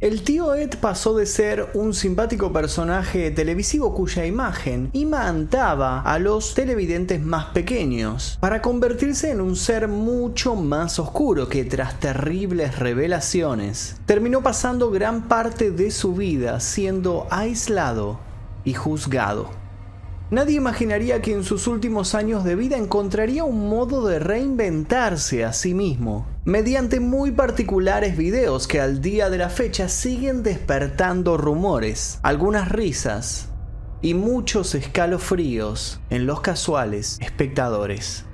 El tío Ed pasó de ser un simpático personaje televisivo cuya imagen imantaba a los televidentes más pequeños, para convertirse en un ser mucho más oscuro que tras terribles revelaciones terminó pasando gran parte de su vida siendo aislado y juzgado. Nadie imaginaría que en sus últimos años de vida encontraría un modo de reinventarse a sí mismo, mediante muy particulares videos que al día de la fecha siguen despertando rumores, algunas risas y muchos escalofríos en los casuales espectadores.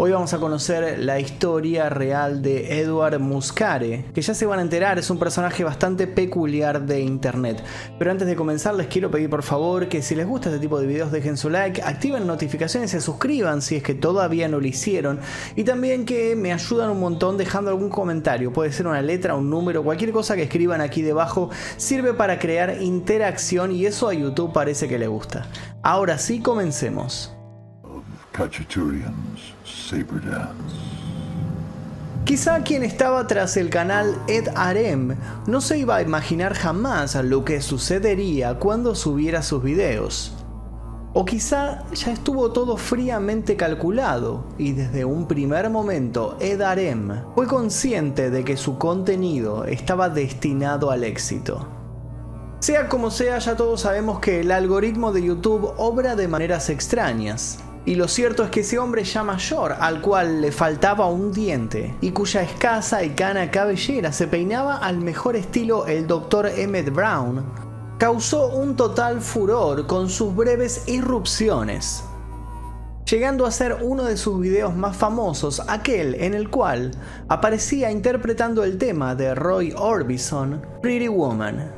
Hoy vamos a conocer la historia real de Edward Muscare, que ya se van a enterar, es un personaje bastante peculiar de internet. Pero antes de comenzar les quiero pedir por favor que si les gusta este tipo de videos dejen su like, activen notificaciones y se suscriban si es que todavía no lo hicieron. Y también que me ayudan un montón dejando algún comentario, puede ser una letra, un número, cualquier cosa que escriban aquí debajo sirve para crear interacción y eso a YouTube parece que le gusta. Ahora sí, comencemos. Quizá quien estaba tras el canal Ed Arem no se iba a imaginar jamás lo que sucedería cuando subiera sus videos. O quizá ya estuvo todo fríamente calculado y desde un primer momento Ed Arem fue consciente de que su contenido estaba destinado al éxito. Sea como sea, ya todos sabemos que el algoritmo de YouTube obra de maneras extrañas. Y lo cierto es que ese hombre ya mayor, al cual le faltaba un diente, y cuya escasa y cana cabellera se peinaba al mejor estilo el Dr. Emmett Brown, causó un total furor con sus breves irrupciones, llegando a ser uno de sus videos más famosos, aquel en el cual aparecía interpretando el tema de Roy Orbison, Pretty Woman.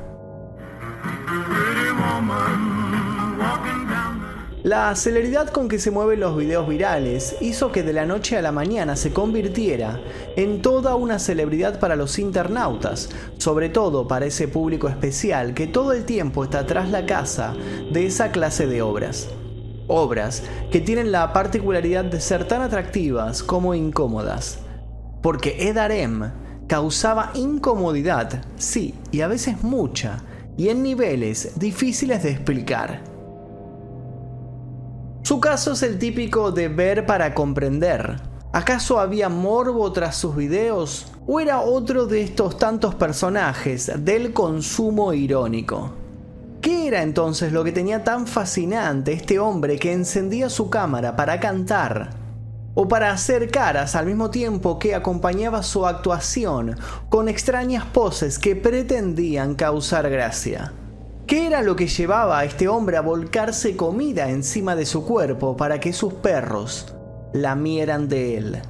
La celeridad con que se mueven los videos virales hizo que de la noche a la mañana se convirtiera en toda una celebridad para los internautas, sobre todo para ese público especial que todo el tiempo está tras la casa de esa clase de obras. Obras que tienen la particularidad de ser tan atractivas como incómodas. Porque Ed Arem causaba incomodidad, sí, y a veces mucha, y en niveles difíciles de explicar. Su caso es el típico de ver para comprender. ¿Acaso había morbo tras sus videos? ¿O era otro de estos tantos personajes del consumo irónico? ¿Qué era entonces lo que tenía tan fascinante este hombre que encendía su cámara para cantar? O para hacer caras al mismo tiempo que acompañaba su actuación con extrañas poses que pretendían causar gracia. ¿Qué era lo que llevaba a este hombre a volcarse comida encima de su cuerpo para que sus perros lamieran de él?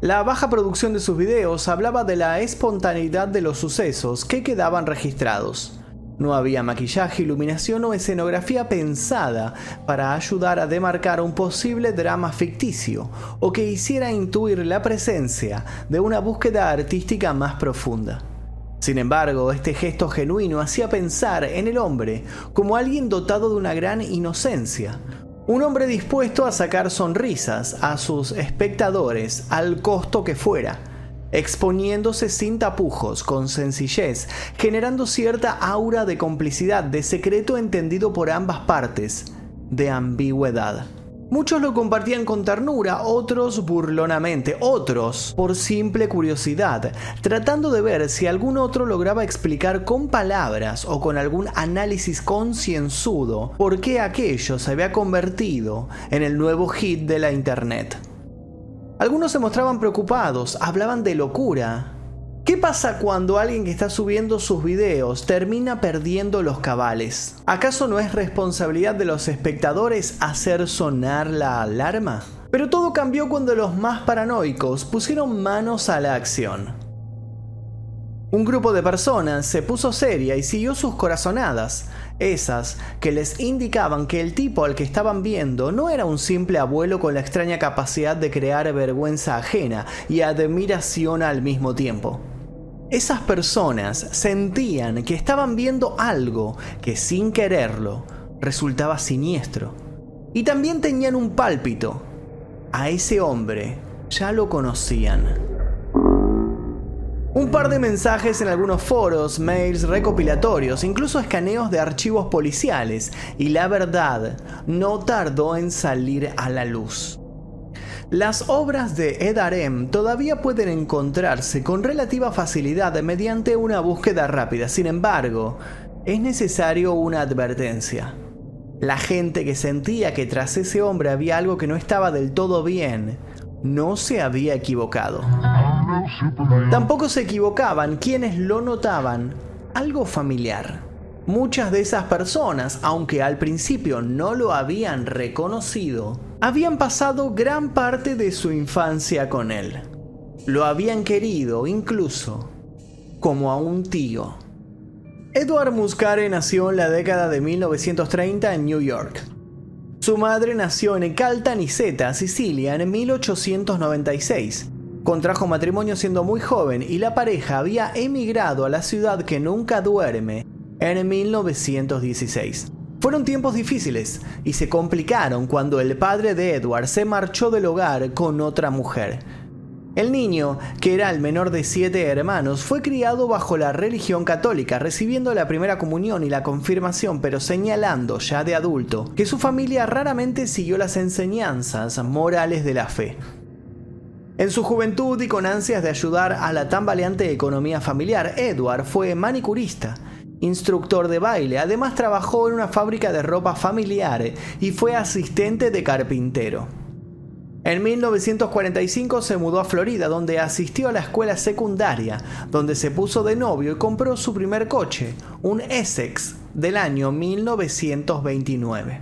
La baja producción de sus videos hablaba de la espontaneidad de los sucesos que quedaban registrados. No había maquillaje, iluminación o escenografía pensada para ayudar a demarcar un posible drama ficticio o que hiciera intuir la presencia de una búsqueda artística más profunda. Sin embargo, este gesto genuino hacía pensar en el hombre como alguien dotado de una gran inocencia, un hombre dispuesto a sacar sonrisas a sus espectadores al costo que fuera, exponiéndose sin tapujos, con sencillez, generando cierta aura de complicidad, de secreto entendido por ambas partes, de ambigüedad. Muchos lo compartían con ternura, otros burlonamente, otros por simple curiosidad, tratando de ver si algún otro lograba explicar con palabras o con algún análisis concienzudo por qué aquello se había convertido en el nuevo hit de la Internet. Algunos se mostraban preocupados, hablaban de locura, ¿Qué pasa cuando alguien que está subiendo sus videos termina perdiendo los cabales? ¿Acaso no es responsabilidad de los espectadores hacer sonar la alarma? Pero todo cambió cuando los más paranoicos pusieron manos a la acción. Un grupo de personas se puso seria y siguió sus corazonadas, esas que les indicaban que el tipo al que estaban viendo no era un simple abuelo con la extraña capacidad de crear vergüenza ajena y admiración al mismo tiempo. Esas personas sentían que estaban viendo algo que sin quererlo resultaba siniestro. Y también tenían un pálpito. A ese hombre ya lo conocían. Un par de mensajes en algunos foros, mails recopilatorios, incluso escaneos de archivos policiales, y la verdad no tardó en salir a la luz. Las obras de Ed Arem todavía pueden encontrarse con relativa facilidad mediante una búsqueda rápida, sin embargo, es necesario una advertencia. La gente que sentía que tras ese hombre había algo que no estaba del todo bien, no se había equivocado. Tampoco se equivocaban quienes lo notaban algo familiar. Muchas de esas personas, aunque al principio no lo habían reconocido, habían pasado gran parte de su infancia con él. Lo habían querido incluso como a un tío. Edward Muscare nació en la década de 1930 en New York. Su madre nació en Caltanissetta, Sicilia, en 1896. Contrajo matrimonio siendo muy joven y la pareja había emigrado a la ciudad que nunca duerme en 1916. Fueron tiempos difíciles y se complicaron cuando el padre de Edward se marchó del hogar con otra mujer. El niño, que era el menor de siete hermanos, fue criado bajo la religión católica, recibiendo la primera comunión y la confirmación, pero señalando ya de adulto que su familia raramente siguió las enseñanzas morales de la fe. En su juventud y con ansias de ayudar a la tambaleante economía familiar, Edward fue manicurista instructor de baile. Además trabajó en una fábrica de ropa familiar y fue asistente de carpintero. En 1945 se mudó a Florida, donde asistió a la escuela secundaria, donde se puso de novio y compró su primer coche, un Essex del año 1929.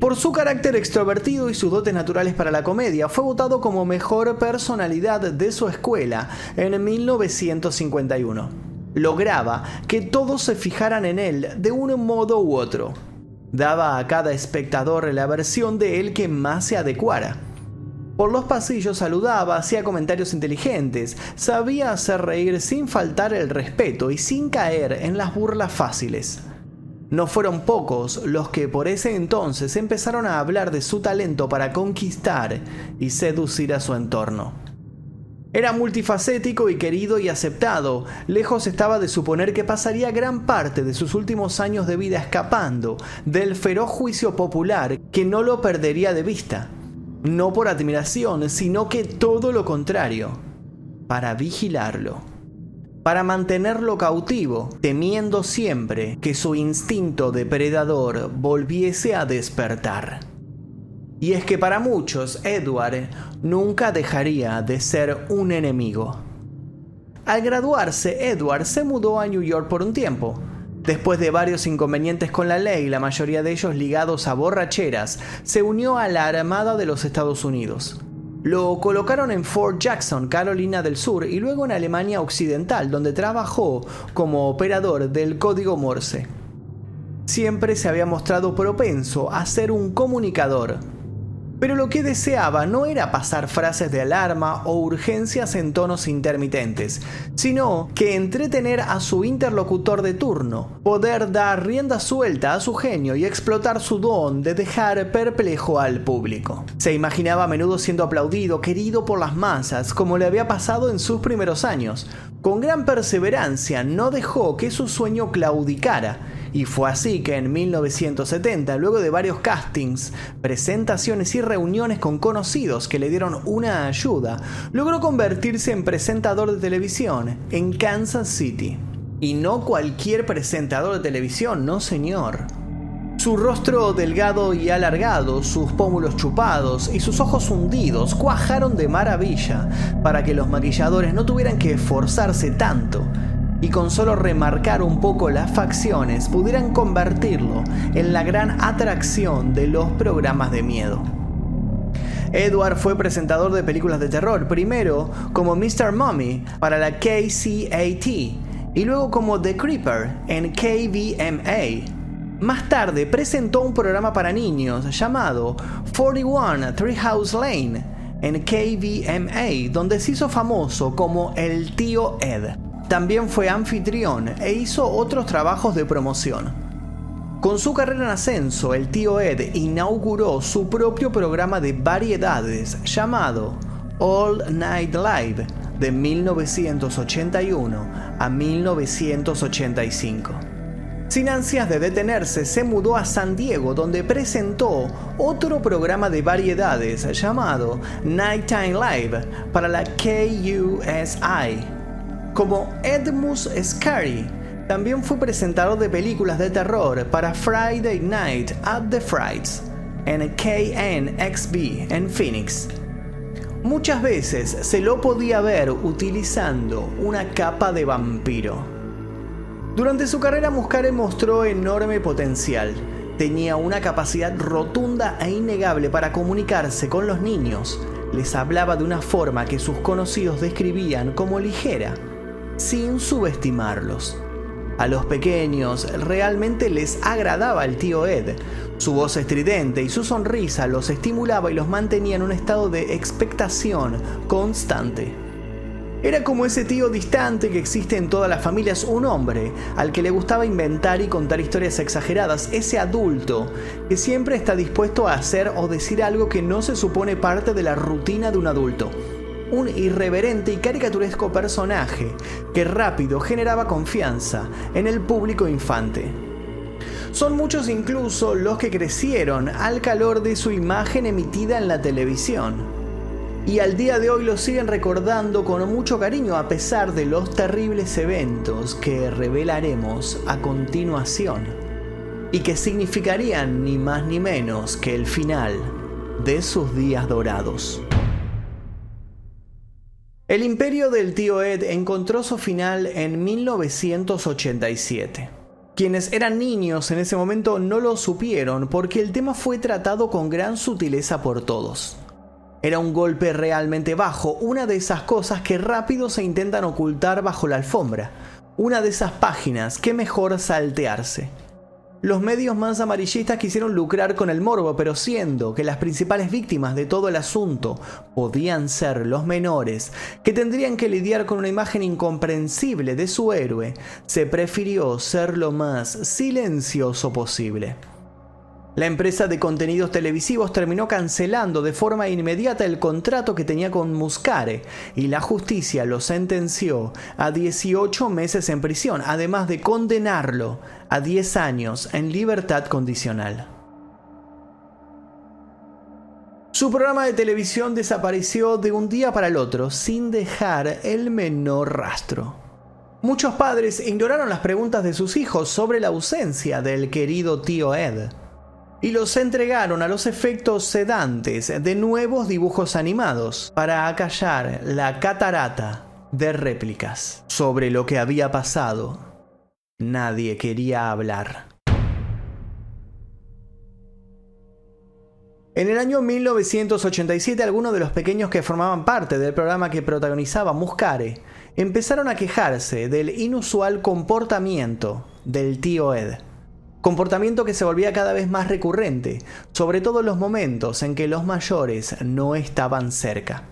Por su carácter extrovertido y sus dotes naturales para la comedia, fue votado como mejor personalidad de su escuela en 1951 lograba que todos se fijaran en él de un modo u otro. Daba a cada espectador la versión de él que más se adecuara. Por los pasillos saludaba, hacía comentarios inteligentes, sabía hacer reír sin faltar el respeto y sin caer en las burlas fáciles. No fueron pocos los que por ese entonces empezaron a hablar de su talento para conquistar y seducir a su entorno. Era multifacético y querido y aceptado. Lejos estaba de suponer que pasaría gran parte de sus últimos años de vida escapando del feroz juicio popular que no lo perdería de vista. No por admiración, sino que todo lo contrario, para vigilarlo. Para mantenerlo cautivo, temiendo siempre que su instinto depredador volviese a despertar. Y es que para muchos Edward nunca dejaría de ser un enemigo. Al graduarse, Edward se mudó a New York por un tiempo. Después de varios inconvenientes con la ley, la mayoría de ellos ligados a borracheras, se unió a la Armada de los Estados Unidos. Lo colocaron en Fort Jackson, Carolina del Sur, y luego en Alemania Occidental, donde trabajó como operador del código Morse. Siempre se había mostrado propenso a ser un comunicador, pero lo que deseaba no era pasar frases de alarma o urgencias en tonos intermitentes, sino que entretener a su interlocutor de turno, poder dar rienda suelta a su genio y explotar su don de dejar perplejo al público. Se imaginaba a menudo siendo aplaudido, querido por las masas, como le había pasado en sus primeros años. Con gran perseverancia no dejó que su sueño claudicara, y fue así que en 1970, luego de varios castings, presentaciones y reuniones con conocidos que le dieron una ayuda, logró convertirse en presentador de televisión en Kansas City. Y no cualquier presentador de televisión, no señor. Su rostro delgado y alargado, sus pómulos chupados y sus ojos hundidos cuajaron de maravilla para que los maquilladores no tuvieran que esforzarse tanto y con solo remarcar un poco las facciones pudieran convertirlo en la gran atracción de los programas de miedo. Edward fue presentador de películas de terror, primero como Mr. Mummy para la KCAT y luego como The Creeper en KVMA. Más tarde presentó un programa para niños llamado 41 Treehouse Lane en KVMA, donde se hizo famoso como el tío Ed. También fue anfitrión e hizo otros trabajos de promoción. Con su carrera en ascenso, el tío Ed inauguró su propio programa de variedades llamado All Night Live, de 1981 a 1985. Sin ansias de detenerse, se mudó a San Diego donde presentó otro programa de variedades llamado Nighttime Live para la KUSI. Como Edmus Scary, también fue presentador de películas de terror para Friday Night at the Frights en KNXB en Phoenix. Muchas veces se lo podía ver utilizando una capa de vampiro. Durante su carrera Muscare mostró enorme potencial. Tenía una capacidad rotunda e innegable para comunicarse con los niños. Les hablaba de una forma que sus conocidos describían como ligera, sin subestimarlos. A los pequeños realmente les agradaba el tío Ed. Su voz estridente y su sonrisa los estimulaba y los mantenía en un estado de expectación constante. Era como ese tío distante que existe en todas las familias, un hombre al que le gustaba inventar y contar historias exageradas, ese adulto que siempre está dispuesto a hacer o decir algo que no se supone parte de la rutina de un adulto un irreverente y caricaturesco personaje que rápido generaba confianza en el público infante. Son muchos incluso los que crecieron al calor de su imagen emitida en la televisión. Y al día de hoy lo siguen recordando con mucho cariño a pesar de los terribles eventos que revelaremos a continuación. Y que significarían ni más ni menos que el final de sus días dorados. El imperio del tío Ed encontró su final en 1987. Quienes eran niños en ese momento no lo supieron porque el tema fue tratado con gran sutileza por todos. Era un golpe realmente bajo, una de esas cosas que rápido se intentan ocultar bajo la alfombra, una de esas páginas que mejor saltearse. Los medios más amarillistas quisieron lucrar con el morbo, pero siendo que las principales víctimas de todo el asunto podían ser los menores, que tendrían que lidiar con una imagen incomprensible de su héroe, se prefirió ser lo más silencioso posible. La empresa de contenidos televisivos terminó cancelando de forma inmediata el contrato que tenía con Muscare y la justicia lo sentenció a 18 meses en prisión, además de condenarlo a 10 años en libertad condicional. Su programa de televisión desapareció de un día para el otro sin dejar el menor rastro. Muchos padres ignoraron las preguntas de sus hijos sobre la ausencia del querido tío Ed y los entregaron a los efectos sedantes de nuevos dibujos animados para acallar la catarata de réplicas. Sobre lo que había pasado, nadie quería hablar. En el año 1987 algunos de los pequeños que formaban parte del programa que protagonizaba Muscare empezaron a quejarse del inusual comportamiento del tío Ed comportamiento que se volvía cada vez más recurrente, sobre todo en los momentos en que los mayores no estaban cerca.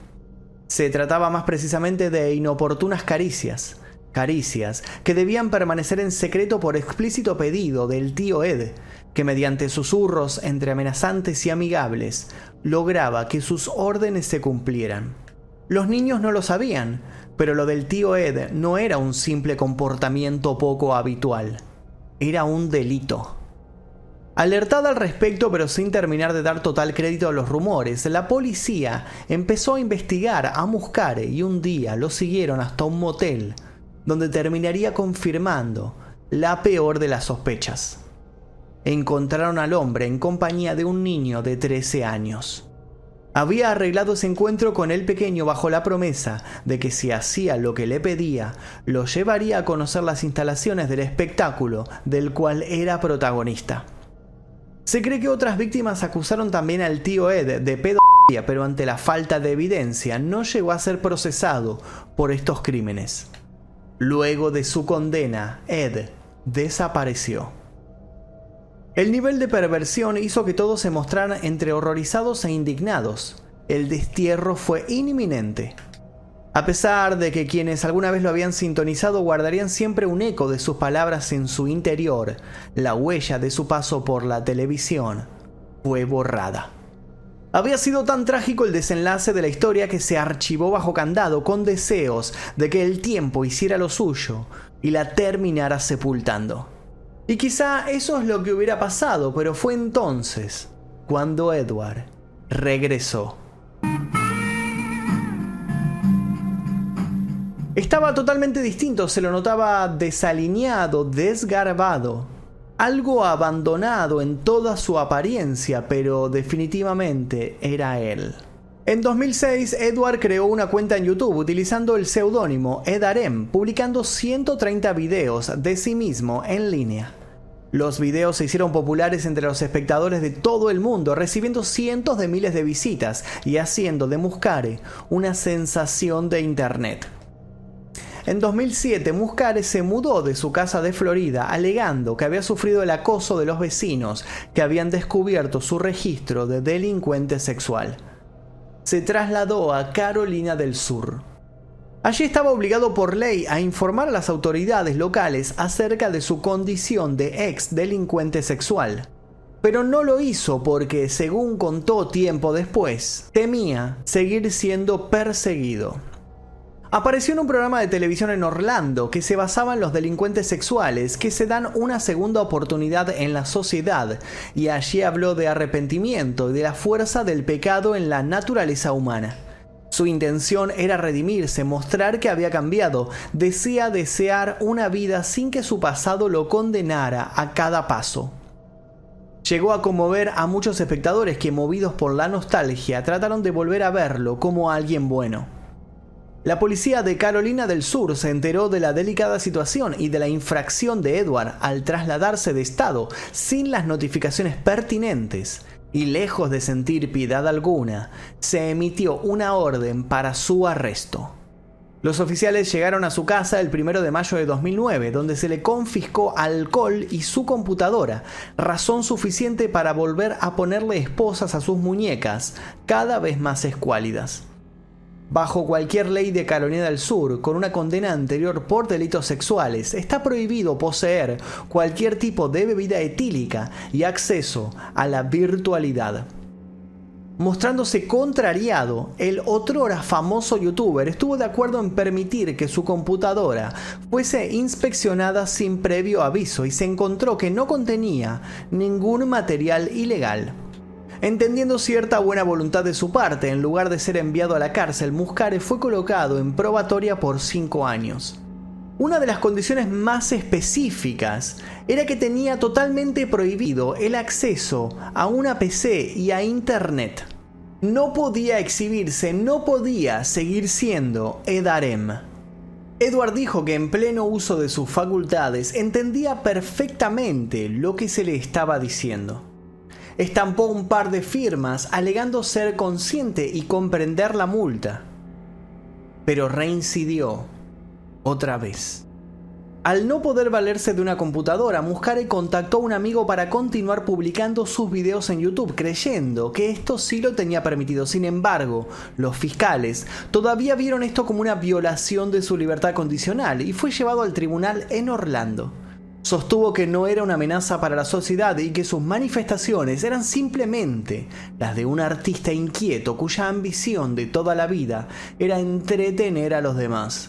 Se trataba más precisamente de inoportunas caricias, caricias que debían permanecer en secreto por explícito pedido del tío Ed, que mediante susurros entre amenazantes y amigables lograba que sus órdenes se cumplieran. Los niños no lo sabían, pero lo del tío Ed no era un simple comportamiento poco habitual era un delito. Alertada al respecto, pero sin terminar de dar total crédito a los rumores, la policía empezó a investigar a Muscare y un día lo siguieron hasta un motel, donde terminaría confirmando la peor de las sospechas. Encontraron al hombre en compañía de un niño de 13 años. Había arreglado ese encuentro con el pequeño bajo la promesa de que si hacía lo que le pedía, lo llevaría a conocer las instalaciones del espectáculo del cual era protagonista. Se cree que otras víctimas acusaron también al tío Ed de pedofilia, pero ante la falta de evidencia no llegó a ser procesado por estos crímenes. Luego de su condena, Ed desapareció. El nivel de perversión hizo que todos se mostraran entre horrorizados e indignados. El destierro fue inminente. A pesar de que quienes alguna vez lo habían sintonizado guardarían siempre un eco de sus palabras en su interior, la huella de su paso por la televisión fue borrada. Había sido tan trágico el desenlace de la historia que se archivó bajo candado con deseos de que el tiempo hiciera lo suyo y la terminara sepultando. Y quizá eso es lo que hubiera pasado, pero fue entonces cuando Edward regresó. Estaba totalmente distinto, se lo notaba desalineado, desgarbado, algo abandonado en toda su apariencia, pero definitivamente era él. En 2006, Edward creó una cuenta en YouTube utilizando el seudónimo Edarem, publicando 130 videos de sí mismo en línea. Los videos se hicieron populares entre los espectadores de todo el mundo, recibiendo cientos de miles de visitas y haciendo de Muscare una sensación de Internet. En 2007, Muscare se mudó de su casa de Florida alegando que había sufrido el acoso de los vecinos que habían descubierto su registro de delincuente sexual. Se trasladó a Carolina del Sur. Allí estaba obligado por ley a informar a las autoridades locales acerca de su condición de ex delincuente sexual. Pero no lo hizo porque, según contó tiempo después, temía seguir siendo perseguido apareció en un programa de televisión en Orlando que se basaba en los delincuentes sexuales que se dan una segunda oportunidad en la sociedad y allí habló de arrepentimiento y de la fuerza del pecado en la naturaleza humana. Su intención era redimirse, mostrar que había cambiado, decía desear una vida sin que su pasado lo condenara a cada paso. Llegó a conmover a muchos espectadores que, movidos por la nostalgia, trataron de volver a verlo como alguien bueno. La policía de Carolina del Sur se enteró de la delicada situación y de la infracción de Edward al trasladarse de estado sin las notificaciones pertinentes y lejos de sentir piedad alguna, se emitió una orden para su arresto. Los oficiales llegaron a su casa el 1 de mayo de 2009, donde se le confiscó alcohol y su computadora, razón suficiente para volver a ponerle esposas a sus muñecas, cada vez más escuálidas bajo cualquier ley de Carolina del Sur con una condena anterior por delitos sexuales, está prohibido poseer cualquier tipo de bebida etílica y acceso a la virtualidad. Mostrándose contrariado, el otrora famoso youtuber estuvo de acuerdo en permitir que su computadora fuese inspeccionada sin previo aviso y se encontró que no contenía ningún material ilegal. Entendiendo cierta buena voluntad de su parte, en lugar de ser enviado a la cárcel, Muscare fue colocado en probatoria por 5 años. Una de las condiciones más específicas era que tenía totalmente prohibido el acceso a una PC y a Internet. No podía exhibirse, no podía seguir siendo Edarem. Edward dijo que en pleno uso de sus facultades entendía perfectamente lo que se le estaba diciendo estampó un par de firmas alegando ser consciente y comprender la multa. Pero reincidió otra vez. Al no poder valerse de una computadora, Muscare contactó a un amigo para continuar publicando sus videos en YouTube, creyendo que esto sí lo tenía permitido. Sin embargo, los fiscales todavía vieron esto como una violación de su libertad condicional y fue llevado al tribunal en Orlando. Sostuvo que no era una amenaza para la sociedad y que sus manifestaciones eran simplemente las de un artista inquieto cuya ambición de toda la vida era entretener a los demás.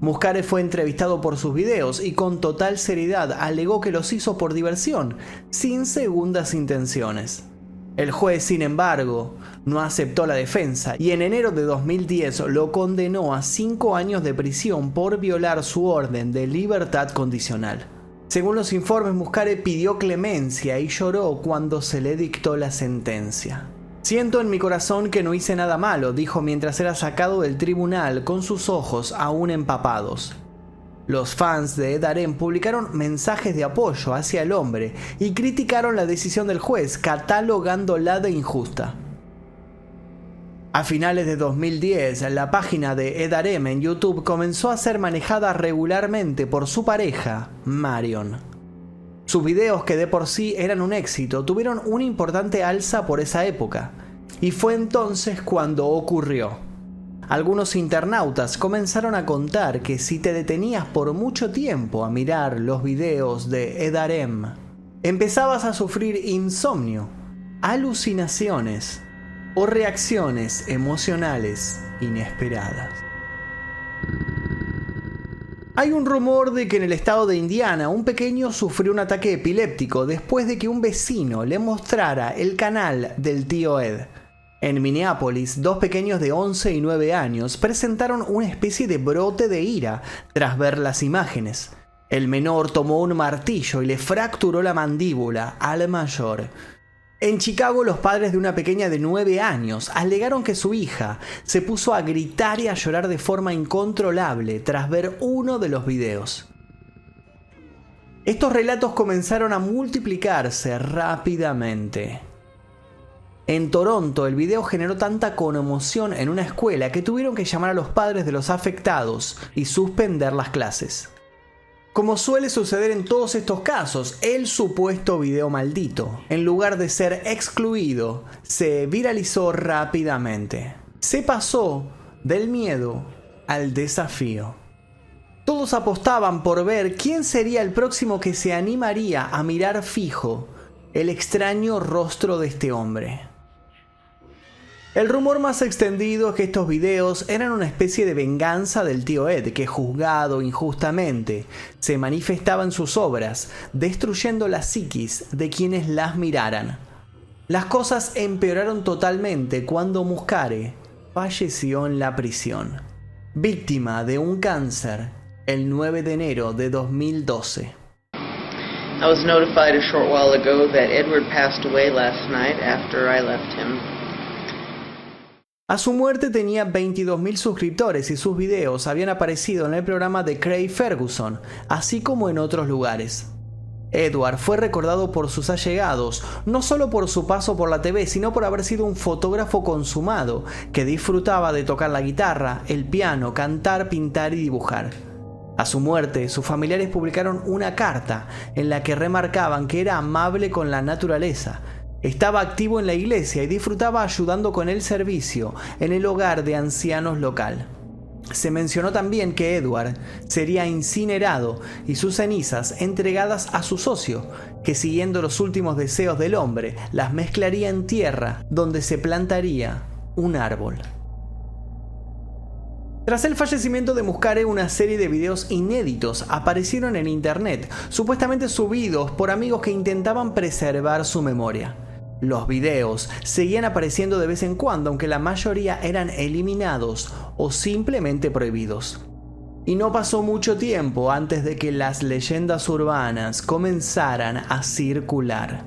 Muscare fue entrevistado por sus videos y con total seriedad alegó que los hizo por diversión, sin segundas intenciones. El juez, sin embargo, no aceptó la defensa y en enero de 2010 lo condenó a cinco años de prisión por violar su orden de libertad condicional. Según los informes, Muscare pidió clemencia y lloró cuando se le dictó la sentencia. Siento en mi corazón que no hice nada malo, dijo mientras era sacado del tribunal con sus ojos aún empapados. Los fans de Edarem publicaron mensajes de apoyo hacia el hombre y criticaron la decisión del juez, catalogándola de injusta. A finales de 2010, la página de Edarem en YouTube comenzó a ser manejada regularmente por su pareja, Marion. Sus videos, que de por sí eran un éxito, tuvieron una importante alza por esa época, y fue entonces cuando ocurrió. Algunos internautas comenzaron a contar que si te detenías por mucho tiempo a mirar los videos de Edarem, empezabas a sufrir insomnio, alucinaciones o reacciones emocionales inesperadas. Hay un rumor de que en el estado de Indiana un pequeño sufrió un ataque epiléptico después de que un vecino le mostrara el canal del tío Ed. En Minneapolis, dos pequeños de 11 y 9 años presentaron una especie de brote de ira tras ver las imágenes. El menor tomó un martillo y le fracturó la mandíbula al mayor. En Chicago, los padres de una pequeña de 9 años alegaron que su hija se puso a gritar y a llorar de forma incontrolable tras ver uno de los videos. Estos relatos comenzaron a multiplicarse rápidamente. En Toronto, el video generó tanta conmoción en una escuela que tuvieron que llamar a los padres de los afectados y suspender las clases. Como suele suceder en todos estos casos, el supuesto video maldito, en lugar de ser excluido, se viralizó rápidamente. Se pasó del miedo al desafío. Todos apostaban por ver quién sería el próximo que se animaría a mirar fijo el extraño rostro de este hombre. El rumor más extendido es que estos videos eran una especie de venganza del tío Ed, que juzgado injustamente se manifestaba en sus obras, destruyendo la psiquis de quienes las miraran. Las cosas empeoraron totalmente cuando Muscare falleció en la prisión, víctima de un cáncer el 9 de enero de 2012. I was notified a short while ago that Edward passed away last night after I left him. A su muerte tenía 22.000 suscriptores y sus videos habían aparecido en el programa de Craig Ferguson, así como en otros lugares. Edward fue recordado por sus allegados, no solo por su paso por la TV, sino por haber sido un fotógrafo consumado, que disfrutaba de tocar la guitarra, el piano, cantar, pintar y dibujar. A su muerte, sus familiares publicaron una carta en la que remarcaban que era amable con la naturaleza, estaba activo en la iglesia y disfrutaba ayudando con el servicio en el hogar de ancianos local. Se mencionó también que Edward sería incinerado y sus cenizas entregadas a su socio, que siguiendo los últimos deseos del hombre, las mezclaría en tierra donde se plantaría un árbol. Tras el fallecimiento de Muscare, una serie de videos inéditos aparecieron en internet, supuestamente subidos por amigos que intentaban preservar su memoria. Los videos seguían apareciendo de vez en cuando, aunque la mayoría eran eliminados o simplemente prohibidos. Y no pasó mucho tiempo antes de que las leyendas urbanas comenzaran a circular.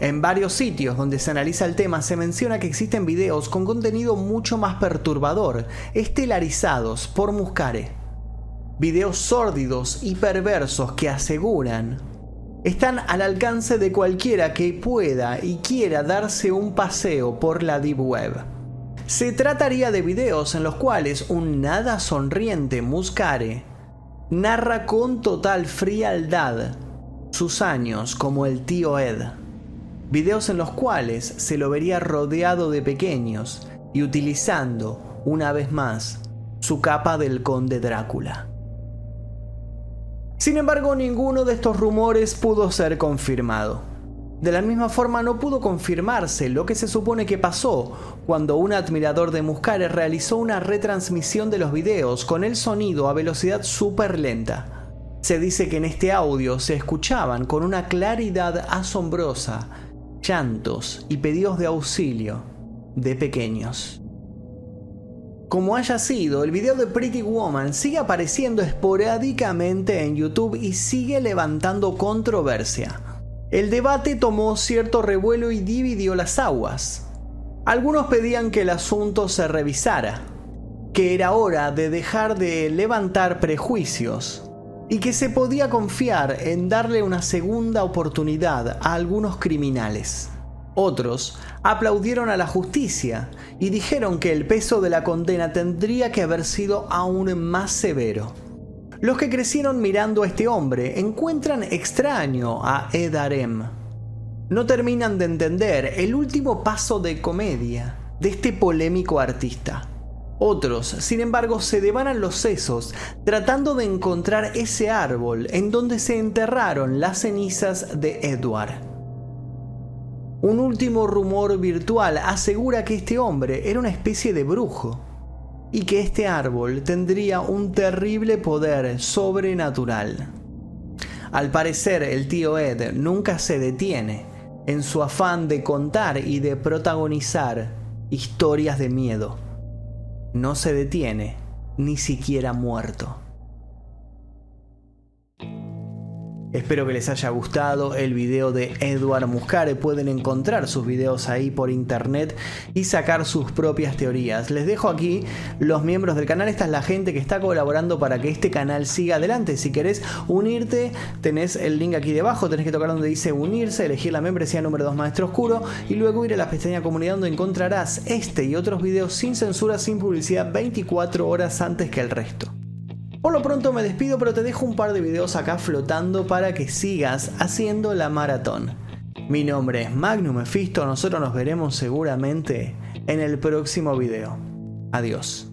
En varios sitios donde se analiza el tema se menciona que existen videos con contenido mucho más perturbador, estelarizados por Muscare. Videos sórdidos y perversos que aseguran están al alcance de cualquiera que pueda y quiera darse un paseo por la Deep Web. Se trataría de videos en los cuales un nada sonriente Muscare narra con total frialdad sus años como el tío Ed. Videos en los cuales se lo vería rodeado de pequeños y utilizando, una vez más, su capa del conde Drácula. Sin embargo, ninguno de estos rumores pudo ser confirmado. De la misma forma no pudo confirmarse lo que se supone que pasó cuando un admirador de Muscare realizó una retransmisión de los videos con el sonido a velocidad súper lenta. Se dice que en este audio se escuchaban con una claridad asombrosa llantos y pedidos de auxilio de pequeños. Como haya sido, el video de Pretty Woman sigue apareciendo esporádicamente en YouTube y sigue levantando controversia. El debate tomó cierto revuelo y dividió las aguas. Algunos pedían que el asunto se revisara, que era hora de dejar de levantar prejuicios y que se podía confiar en darle una segunda oportunidad a algunos criminales. Otros aplaudieron a la justicia y dijeron que el peso de la condena tendría que haber sido aún más severo. Los que crecieron mirando a este hombre encuentran extraño a Ed Arem. No terminan de entender el último paso de comedia de este polémico artista. Otros, sin embargo, se devanan los sesos tratando de encontrar ese árbol en donde se enterraron las cenizas de Edward. Un último rumor virtual asegura que este hombre era una especie de brujo y que este árbol tendría un terrible poder sobrenatural. Al parecer el tío Ed nunca se detiene en su afán de contar y de protagonizar historias de miedo. No se detiene ni siquiera muerto. Espero que les haya gustado el video de Edward Muscare. Pueden encontrar sus videos ahí por internet y sacar sus propias teorías. Les dejo aquí los miembros del canal. Esta es la gente que está colaborando para que este canal siga adelante. Si querés unirte, tenés el link aquí debajo. Tenés que tocar donde dice unirse, elegir la membresía número 2 Maestro Oscuro y luego ir a la pestaña comunidad donde encontrarás este y otros videos sin censura, sin publicidad, 24 horas antes que el resto. Por lo pronto me despido, pero te dejo un par de videos acá flotando para que sigas haciendo la maratón. Mi nombre es Magnum Mephisto, nosotros nos veremos seguramente en el próximo video. Adiós.